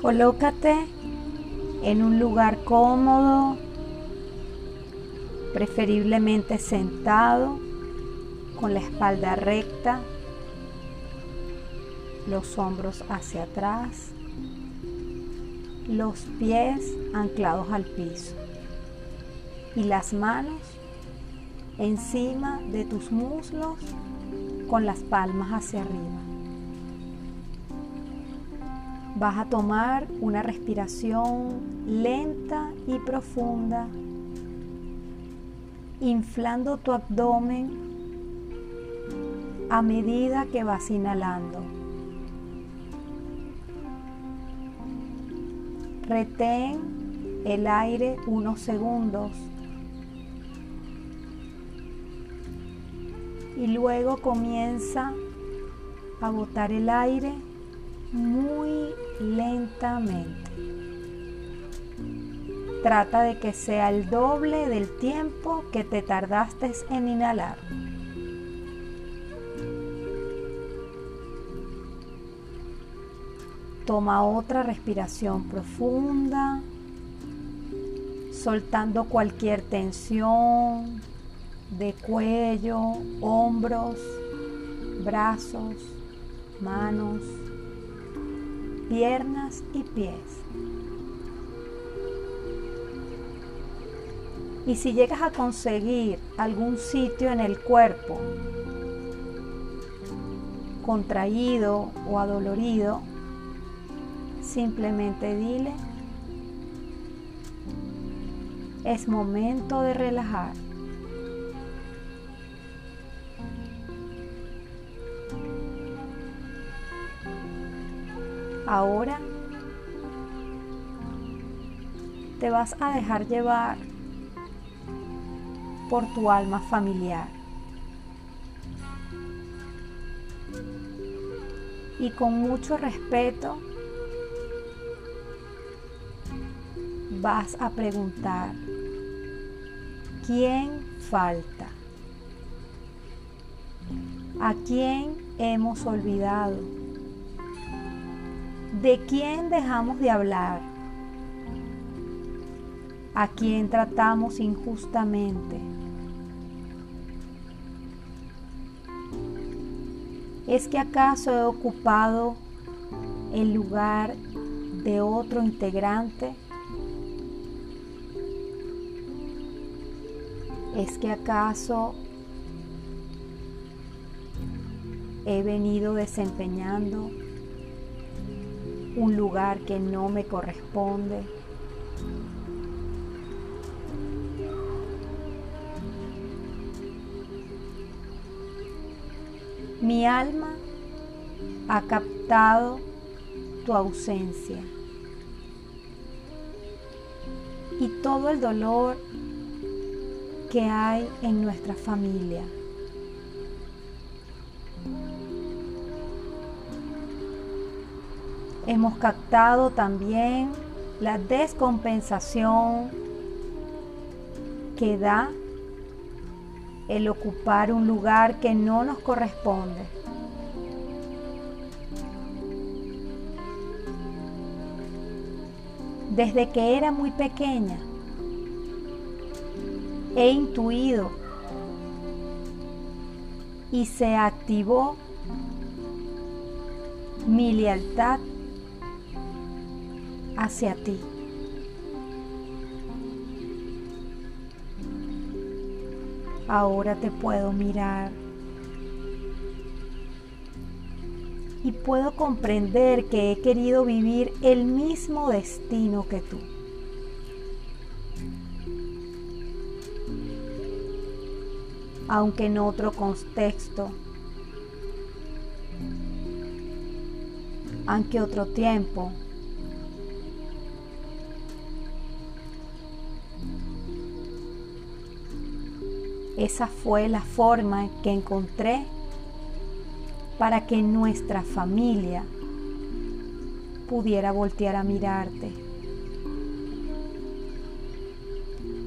Colócate en un lugar cómodo, preferiblemente sentado, con la espalda recta, los hombros hacia atrás, los pies anclados al piso y las manos encima de tus muslos con las palmas hacia arriba. Vas a tomar una respiración lenta y profunda, inflando tu abdomen a medida que vas inhalando. Retén el aire unos segundos y luego comienza a botar el aire muy lentamente. Trata de que sea el doble del tiempo que te tardaste en inhalar. Toma otra respiración profunda, soltando cualquier tensión, de cuello, hombros, brazos, manos, piernas y pies. Y si llegas a conseguir algún sitio en el cuerpo contraído o adolorido, simplemente dile, es momento de relajar. Ahora te vas a dejar llevar por tu alma familiar. Y con mucho respeto vas a preguntar, ¿quién falta? ¿A quién hemos olvidado? ¿De quién dejamos de hablar? ¿A quién tratamos injustamente? ¿Es que acaso he ocupado el lugar de otro integrante? ¿Es que acaso he venido desempeñando un lugar que no me corresponde. Mi alma ha captado tu ausencia y todo el dolor que hay en nuestra familia. Hemos captado también la descompensación que da el ocupar un lugar que no nos corresponde. Desde que era muy pequeña, he intuido y se activó mi lealtad hacia ti. Ahora te puedo mirar y puedo comprender que he querido vivir el mismo destino que tú. Aunque en otro contexto, aunque otro tiempo, Esa fue la forma que encontré para que nuestra familia pudiera voltear a mirarte.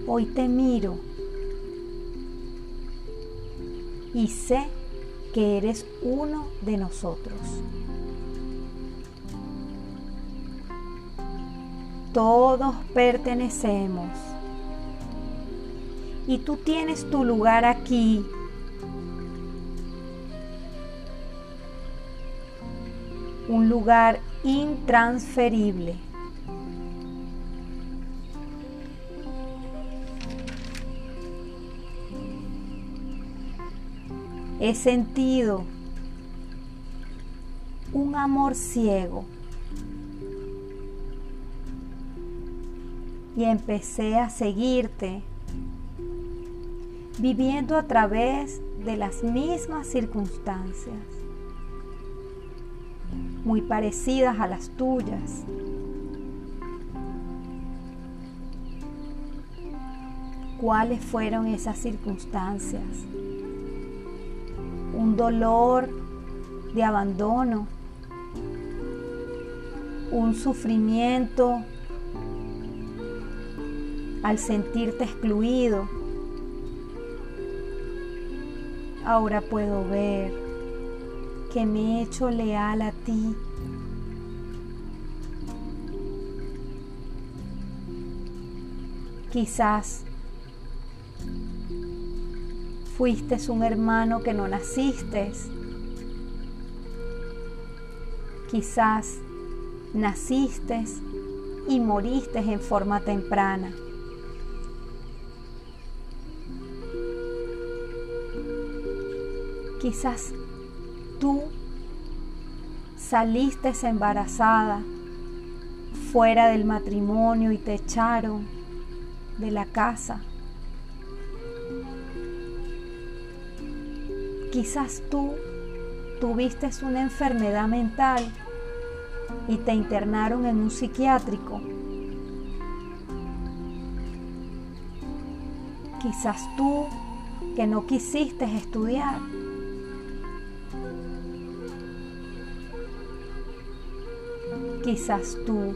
Hoy te miro y sé que eres uno de nosotros. Todos pertenecemos. Y tú tienes tu lugar aquí. Un lugar intransferible. He sentido un amor ciego y empecé a seguirte viviendo a través de las mismas circunstancias, muy parecidas a las tuyas. ¿Cuáles fueron esas circunstancias? Un dolor de abandono, un sufrimiento al sentirte excluido. Ahora puedo ver que me he hecho leal a ti. Quizás fuiste un hermano que no naciste. Quizás naciste y moriste en forma temprana. Quizás tú saliste embarazada fuera del matrimonio y te echaron de la casa. Quizás tú tuviste una enfermedad mental y te internaron en un psiquiátrico. Quizás tú que no quisiste estudiar quizás tú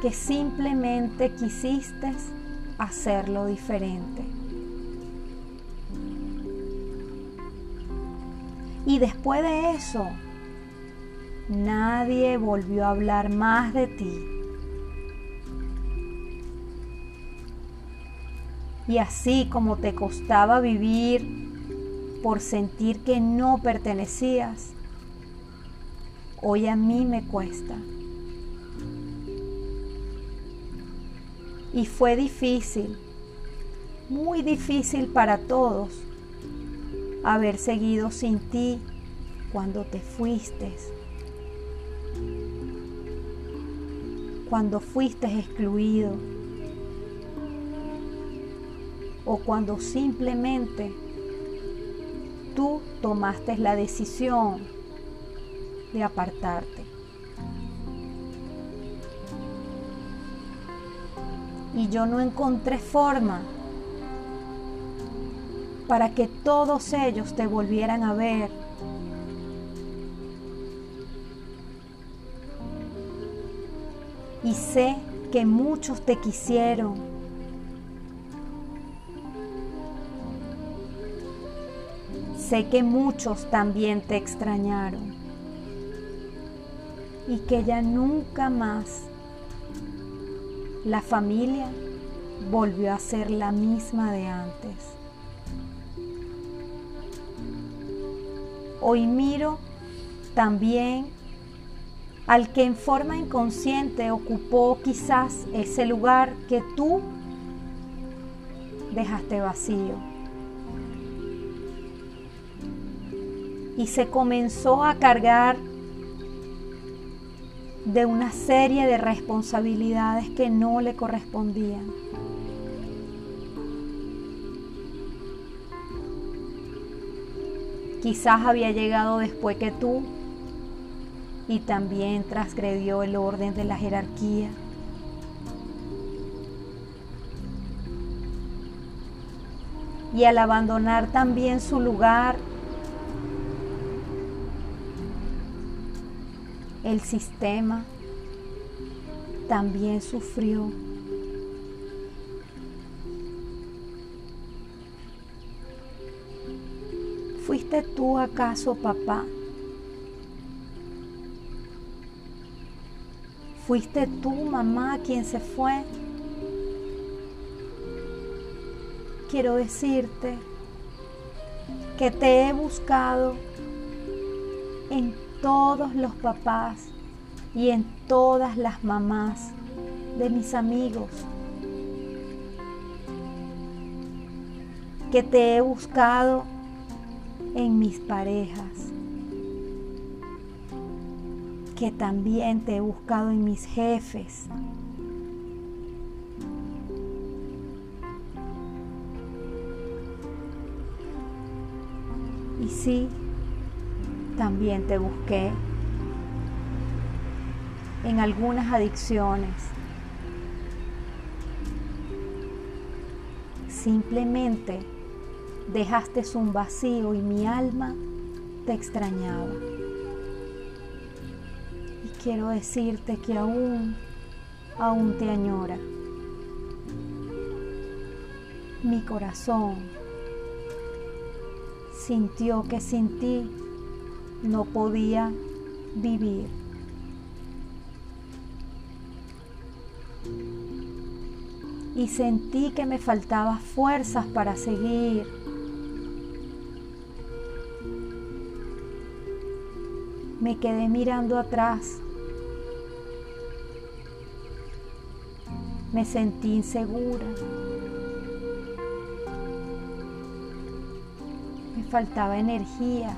que simplemente quisiste hacerlo diferente. Y después de eso, nadie volvió a hablar más de ti. Y así como te costaba vivir por sentir que no pertenecías, hoy a mí me cuesta. Y fue difícil, muy difícil para todos haber seguido sin ti cuando te fuiste, cuando fuiste excluido o cuando simplemente tú tomaste la decisión de apartarte. Y yo no encontré forma para que todos ellos te volvieran a ver. Y sé que muchos te quisieron. Sé que muchos también te extrañaron y que ya nunca más la familia volvió a ser la misma de antes. Hoy miro también al que en forma inconsciente ocupó quizás ese lugar que tú dejaste vacío. Y se comenzó a cargar de una serie de responsabilidades que no le correspondían. Quizás había llegado después que tú y también transgredió el orden de la jerarquía. Y al abandonar también su lugar el sistema también sufrió. ¿Fuiste tú acaso papá? fuiste tú, mamá, quien se fue, quiero decirte que te he buscado en todos los papás y en todas las mamás de mis amigos. Que te he buscado en mis parejas. Que también te he buscado en mis jefes. Y sí, también te busqué en algunas adicciones. Simplemente dejaste un vacío y mi alma te extrañaba. Y quiero decirte que aún, aún te añora. Mi corazón sintió que sin ti no podía vivir. Y sentí que me faltaban fuerzas para seguir. Me quedé mirando atrás. Me sentí insegura. Me faltaba energía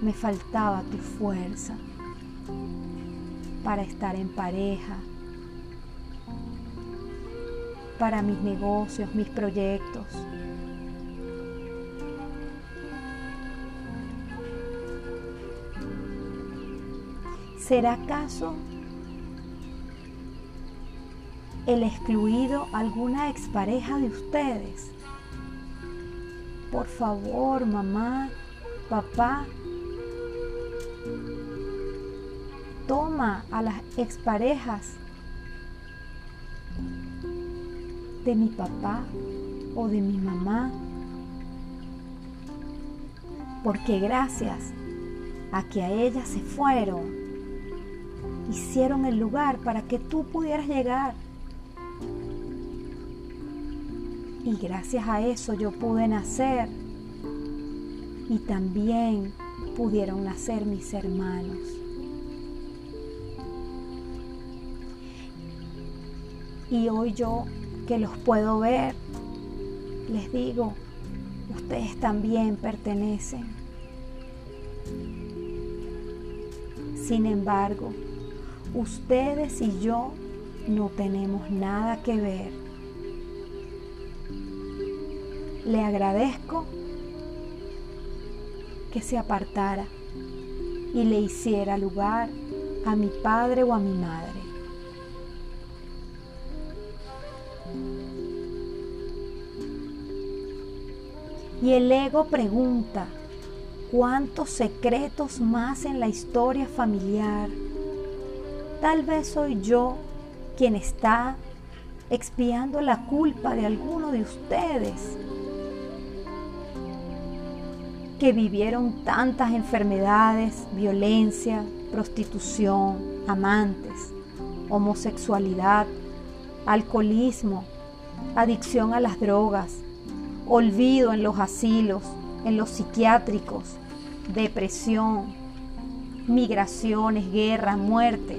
me faltaba tu fuerza para estar en pareja, para mis negocios, mis proyectos. ¿Será acaso el excluido alguna expareja de ustedes? Por favor, mamá, papá, toma a las exparejas de mi papá o de mi mamá. Porque gracias a que a ellas se fueron, hicieron el lugar para que tú pudieras llegar. Y gracias a eso yo pude nacer. Y también pudieron nacer mis hermanos. Y hoy yo que los puedo ver, les digo, ustedes también pertenecen. Sin embargo, ustedes y yo no tenemos nada que ver. Le agradezco que se apartara y le hiciera lugar a mi padre o a mi madre. Y el ego pregunta, ¿cuántos secretos más en la historia familiar? Tal vez soy yo quien está expiando la culpa de alguno de ustedes que vivieron tantas enfermedades, violencia, prostitución, amantes, homosexualidad, alcoholismo, adicción a las drogas, olvido en los asilos, en los psiquiátricos, depresión, migraciones, guerra, muerte,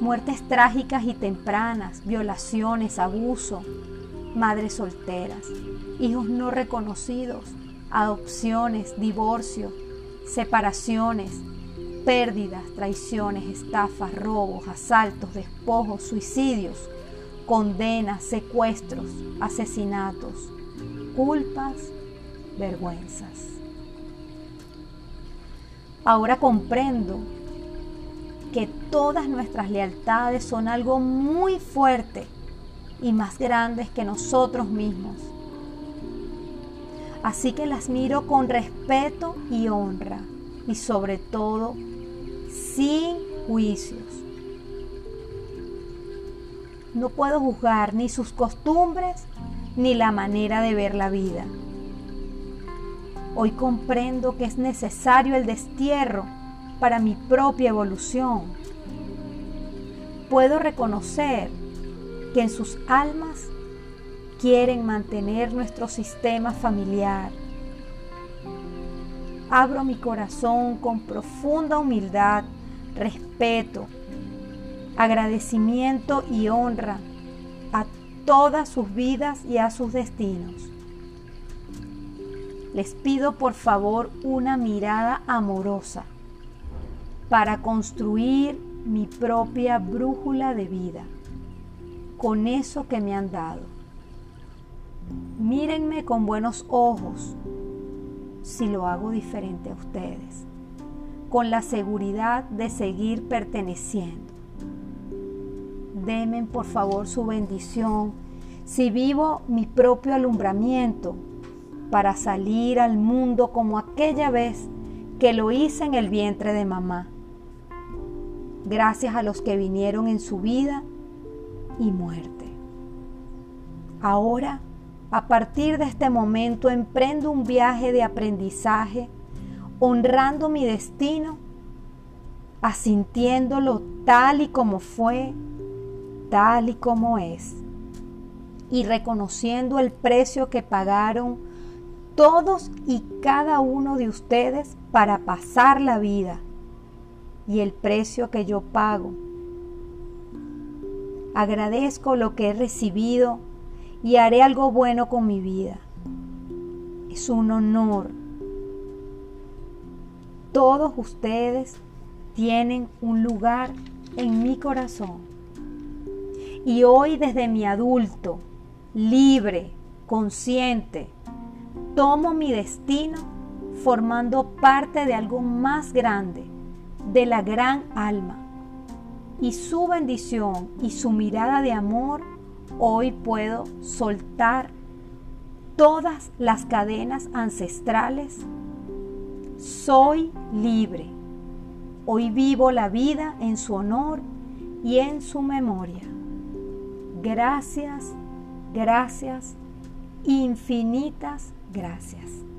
muertes trágicas y tempranas, violaciones, abuso, madres solteras, hijos no reconocidos, adopciones, divorcios, separaciones, pérdidas, traiciones, estafas, robos, asaltos, despojos, suicidios, condenas, secuestros, asesinatos, culpas, vergüenzas. Ahora comprendo que todas nuestras lealtades son algo muy fuerte y más grandes que nosotros mismos Así que las miro con respeto y honra y sobre todo sin juicios. No puedo juzgar ni sus costumbres ni la manera de ver la vida. Hoy comprendo que es necesario el destierro para mi propia evolución. puedo reconocer que en sus almas quieren mantener nuestro sistema familiar. Abro mi corazón con profunda humildad, respeto, agradecimiento y honra a todas sus vidas y a sus destinos. Les pido por favor una mirada amorosa para construir mi propia brújula de vida con eso que me han dado. Mírenme con buenos ojos si lo hago diferente a ustedes, con la seguridad de seguir perteneciendo. Demen por favor su bendición si vivo mi propio alumbramiento para salir al mundo como aquella vez que lo hice en el vientre de mamá. Gracias a los que vinieron en su vida y muerte. Ahora, a partir de este momento, emprendo un viaje de aprendizaje, honrando mi destino, asintiéndolo tal y como fue, tal y como es, y reconociendo el precio que pagaron todos y cada uno de ustedes para pasar la vida y el precio que yo pago. Agradezco lo que he recibido y haré algo bueno con mi vida. Es un honor. Todos ustedes tienen un lugar en mi corazón. Y hoy desde mi adulto, libre, consciente, tomo mi destino formando parte de algo más grande, de la gran alma y su bendición y su mirada de amor, hoy puedo soltar todas las cadenas ancestrales. Soy libre. Hoy vivo la vida en su honor y en su memoria. Gracias, gracias, infinitas gracias.